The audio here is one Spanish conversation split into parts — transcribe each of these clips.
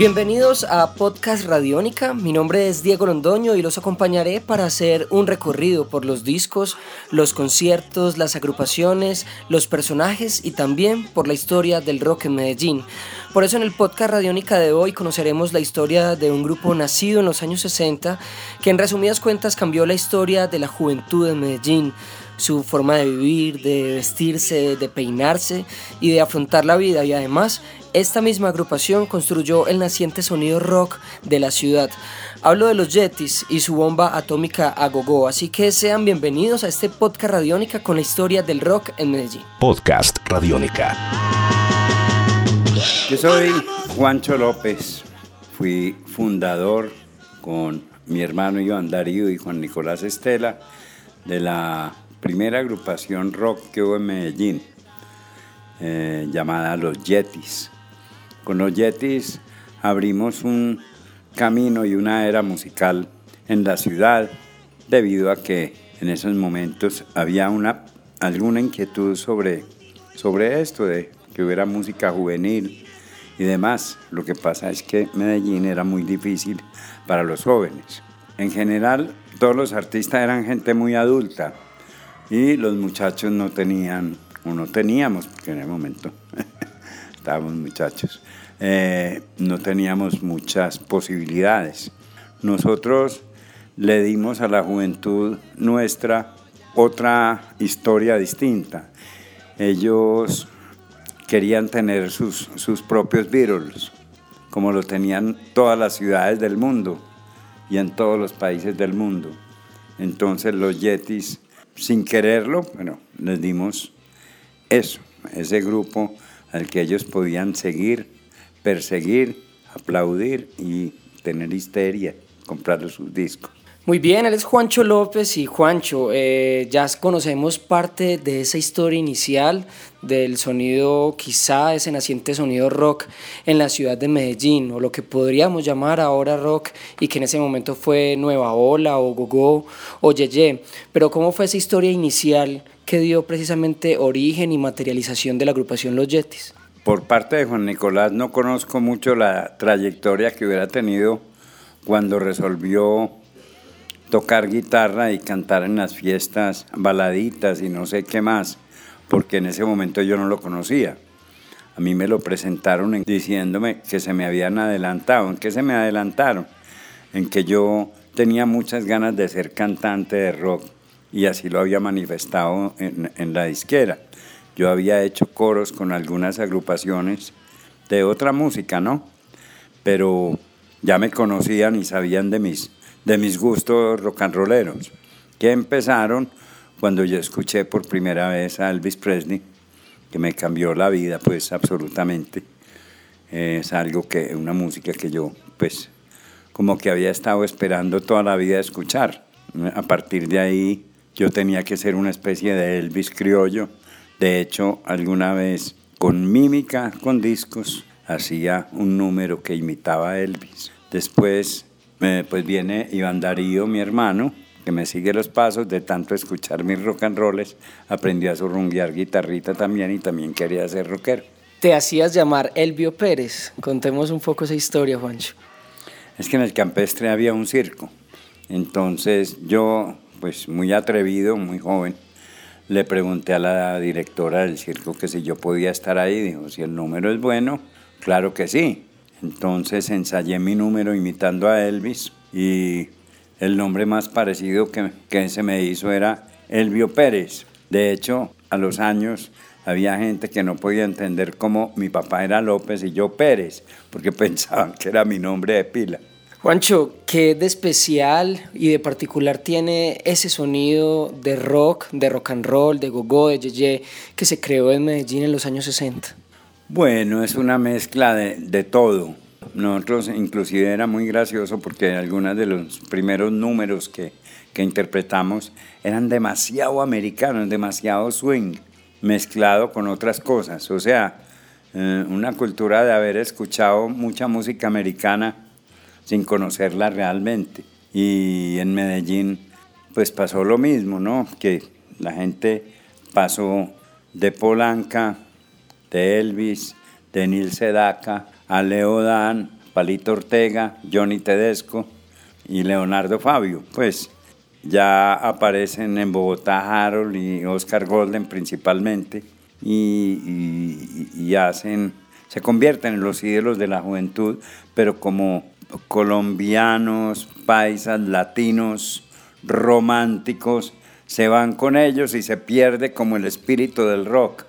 Bienvenidos a Podcast Radiónica. Mi nombre es Diego Londoño y los acompañaré para hacer un recorrido por los discos, los conciertos, las agrupaciones, los personajes y también por la historia del rock en Medellín. Por eso en el podcast Radiónica de hoy conoceremos la historia de un grupo nacido en los años 60 que en resumidas cuentas cambió la historia de la juventud en Medellín su forma de vivir, de vestirse, de peinarse y de afrontar la vida y además esta misma agrupación construyó el naciente sonido rock de la ciudad. Hablo de los Yetis y su bomba atómica a gogo, así que sean bienvenidos a este podcast Radiónica con la historia del rock en Medellín. Podcast Radiónica. Yo soy Juancho López, fui fundador con mi hermano Iván Darío y Juan Nicolás Estela de la primera agrupación rock que hubo en Medellín, eh, llamada Los Yetis. Con los Yetis abrimos un camino y una era musical en la ciudad debido a que en esos momentos había una, alguna inquietud sobre, sobre esto, de que hubiera música juvenil y demás. Lo que pasa es que Medellín era muy difícil para los jóvenes. En general, todos los artistas eran gente muy adulta, y los muchachos no tenían, o no teníamos, porque en el momento estábamos muchachos, eh, no teníamos muchas posibilidades. Nosotros le dimos a la juventud nuestra otra historia distinta. Ellos querían tener sus, sus propios Beatles, como lo tenían todas las ciudades del mundo y en todos los países del mundo. Entonces los Yetis sin quererlo, bueno, les dimos eso, ese grupo al que ellos podían seguir, perseguir, aplaudir y tener histeria, comprarle sus discos. Muy bien, él es Juancho López y Juancho, eh, ya conocemos parte de esa historia inicial del sonido, quizá ese naciente sonido rock en la ciudad de Medellín, o lo que podríamos llamar ahora rock y que en ese momento fue Nueva Ola o Gogo o Yeye. Pero ¿cómo fue esa historia inicial que dio precisamente origen y materialización de la agrupación Los Yetis? Por parte de Juan Nicolás no conozco mucho la trayectoria que hubiera tenido cuando resolvió tocar guitarra y cantar en las fiestas baladitas y no sé qué más, porque en ese momento yo no lo conocía. A mí me lo presentaron diciéndome que se me habían adelantado. ¿En qué se me adelantaron? En que yo tenía muchas ganas de ser cantante de rock y así lo había manifestado en, la disquera. Yo había hecho coros con algunas agrupaciones de otra música, ¿no? Pero ya me conocían y sabían de mis de mis gustos rock and rolleros, que empezaron cuando yo escuché por primera vez a Elvis Presley, que me cambió la vida, pues absolutamente. es algo que, una música que yo, pues, como que había estado esperando toda la vida escuchar. A partir de ahí, yo tenía que ser una especie de Elvis criollo. De hecho, alguna vez con mímica, con discos, hacía un número que imitaba a Elvis. Después pues viene Iván Darío, mi hermano, que me sigue los pasos de tanto escuchar mis rock and rolls, aprendió a surrunguear guitarrita también y también quería ser rockero. Te hacías llamar Elvio Pérez. Contemos un poco esa historia, Juancho. Es que en el campestre había un circo. Entonces yo, pues muy atrevido, muy joven, le pregunté a la directora del circo que si yo podía estar ahí. Dijo, si el número es bueno, claro que sí. Entonces ensayé mi número imitando a Elvis y el nombre más parecido que, que se me hizo era Elvio Pérez. De hecho, a los años había gente que no podía entender cómo mi papá era López y yo Pérez, porque pensaban que era mi nombre de pila. Juancho, ¿qué de especial y de particular tiene ese sonido de rock, de rock and roll, de gogo, de yeye, que se creó en Medellín en los años 60? Bueno, es una mezcla de, de todo. Nosotros inclusive era muy gracioso porque algunos de los primeros números que, que interpretamos eran demasiado americanos, demasiado swing, mezclado con otras cosas. O sea, eh, una cultura de haber escuchado mucha música americana sin conocerla realmente. Y en Medellín pues pasó lo mismo, ¿no? Que la gente pasó de Polanca, de Elvis, de Nil Sedaka, a Leo Dan, Palito Ortega, Johnny Tedesco y Leonardo Fabio. Pues ya aparecen en Bogotá Harold y Oscar Golden principalmente y, hacen, se convierten en los ídolos de la juventud, pero como colombianos, paisas, latinos, románticos, se van con ellos y se pierde como el espíritu del rock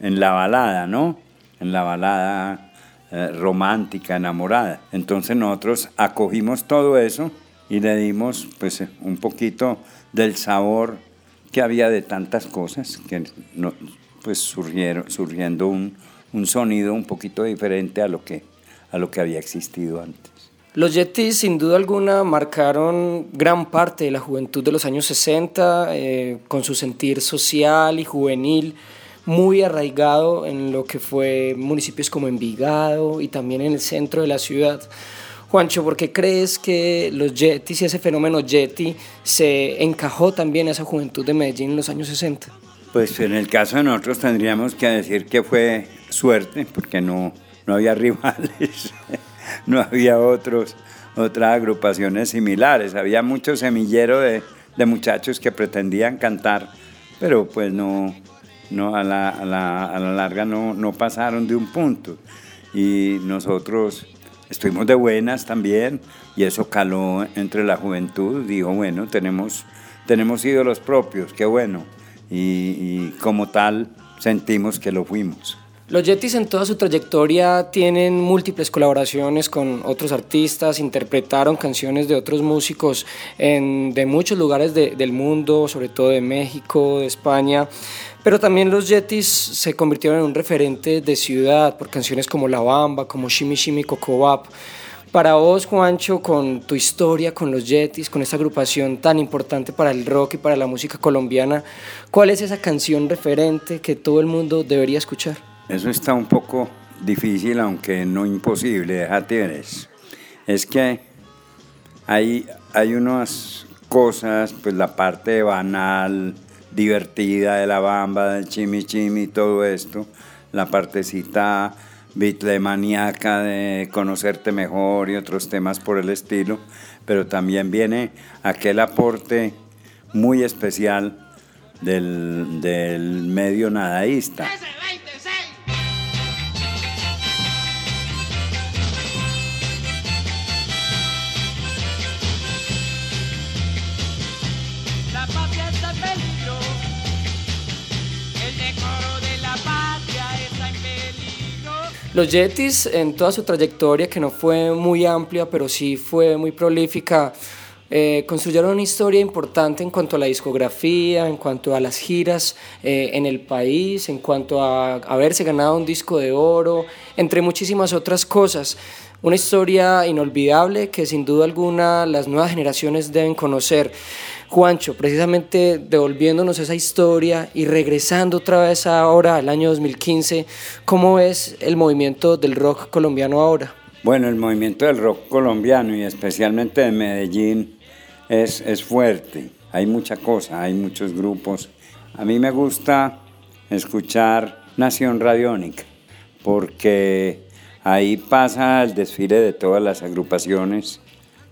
en la balada, ¿no? En la balada eh, romántica, enamorada. Entonces nosotros acogimos todo eso y le dimos pues un poquito del sabor que había de tantas cosas que no, pues surgieron, surgiendo un, un sonido un poquito diferente a lo que, a lo que había existido antes. Los Yetis sin duda alguna marcaron gran parte de la juventud de los años 60 eh, con su sentir social y juvenil muy arraigado en lo que fue municipios como Envigado y también en el centro de la ciudad. Juancho, ¿por qué crees que los Yetis y ese fenómeno Yeti se encajó también a esa juventud de Medellín en los años 60? Pues en el caso de nosotros tendríamos que decir que fue suerte, porque no, no había rivales no había otros, otras agrupaciones similares. Había mucho semillero de, muchachos que pretendían cantar, pero pues no, no a, la, a, la, a la larga no, no pasaron de un punto. Y nosotros estuvimos de buenas también y eso caló entre la juventud. Dijo, bueno, tenemos, tenemos ídolos propios, qué bueno. y como tal sentimos que lo fuimos. Los Yetis en toda su trayectoria tienen múltiples colaboraciones con otros artistas, interpretaron canciones de otros músicos en, de muchos lugares del mundo, sobre todo de México, de España, pero también los Yetis se convirtieron en un referente de ciudad por canciones como La Bamba, como Shimi Shimi Cocobap. Para vos, Juancho, con tu historia con los Yetis, con esta agrupación tan importante para el rock y para la música colombiana, ¿cuál es esa canción referente que todo el mundo debería escuchar? Eso está un poco difícil, aunque no imposible, déjate ver Es que hay, hay unas cosas, pues la parte banal, divertida de la bamba, del chimichimi, todo esto, la partecita bitlemaniaca de conocerte mejor y otros temas por el estilo, pero también viene aquel aporte muy especial del, del medio nadaísta. Los Yetis en toda su trayectoria, que no fue muy amplia, pero sí fue muy prolífica, eh, construyeron una historia importante en cuanto a la discografía, en cuanto a las giras eh, en el país, en cuanto a haberse ganado un disco de oro, entre muchísimas otras cosas. Una historia inolvidable que sin duda alguna las nuevas generaciones deben conocer. Juancho, precisamente devolviéndonos esa historia y regresando otra vez ahora al año 2015, ¿cómo es el movimiento del rock colombiano ahora? Bueno, el movimiento del rock colombiano y especialmente de Medellín es, es fuerte. Hay mucha cosa, hay muchos grupos. A mí me gusta escuchar Nación Radiónica porque Ahí pasa el desfile de todas las agrupaciones,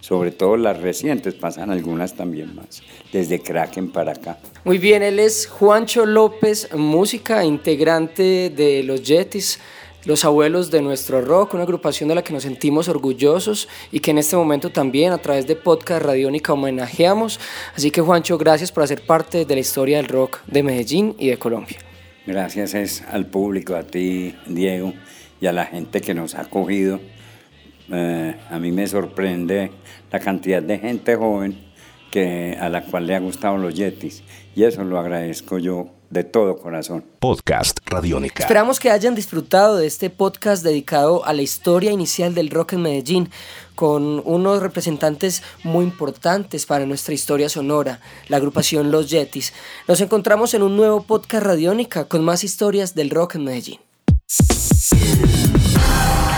sobre todo las recientes, pasan algunas también más, desde Kraken para acá. Muy bien, él es Juancho López, música integrante de los Yetis los abuelos de nuestro rock, una agrupación de la que nos sentimos orgullosos y que en este momento también a través de Podcast Radiónica homenajeamos. Así que Juancho, gracias por hacer parte de la historia del rock de Medellín y de Colombia. Gracias es al público, a ti, Diego, y a la gente que nos ha acogido. Eh, a mí me sorprende la cantidad de gente joven que, a la cual le ha gustado los Yetis y eso lo agradezco yo de todo corazón. Podcast Radiónica. Esperamos que hayan disfrutado de este podcast dedicado a la historia inicial del rock en Medellín, con unos representantes muy importantes para nuestra historia sonora, la agrupación Los Yetis. Nos encontramos en un nuevo podcast Radiónica con más historias del rock en Medellín.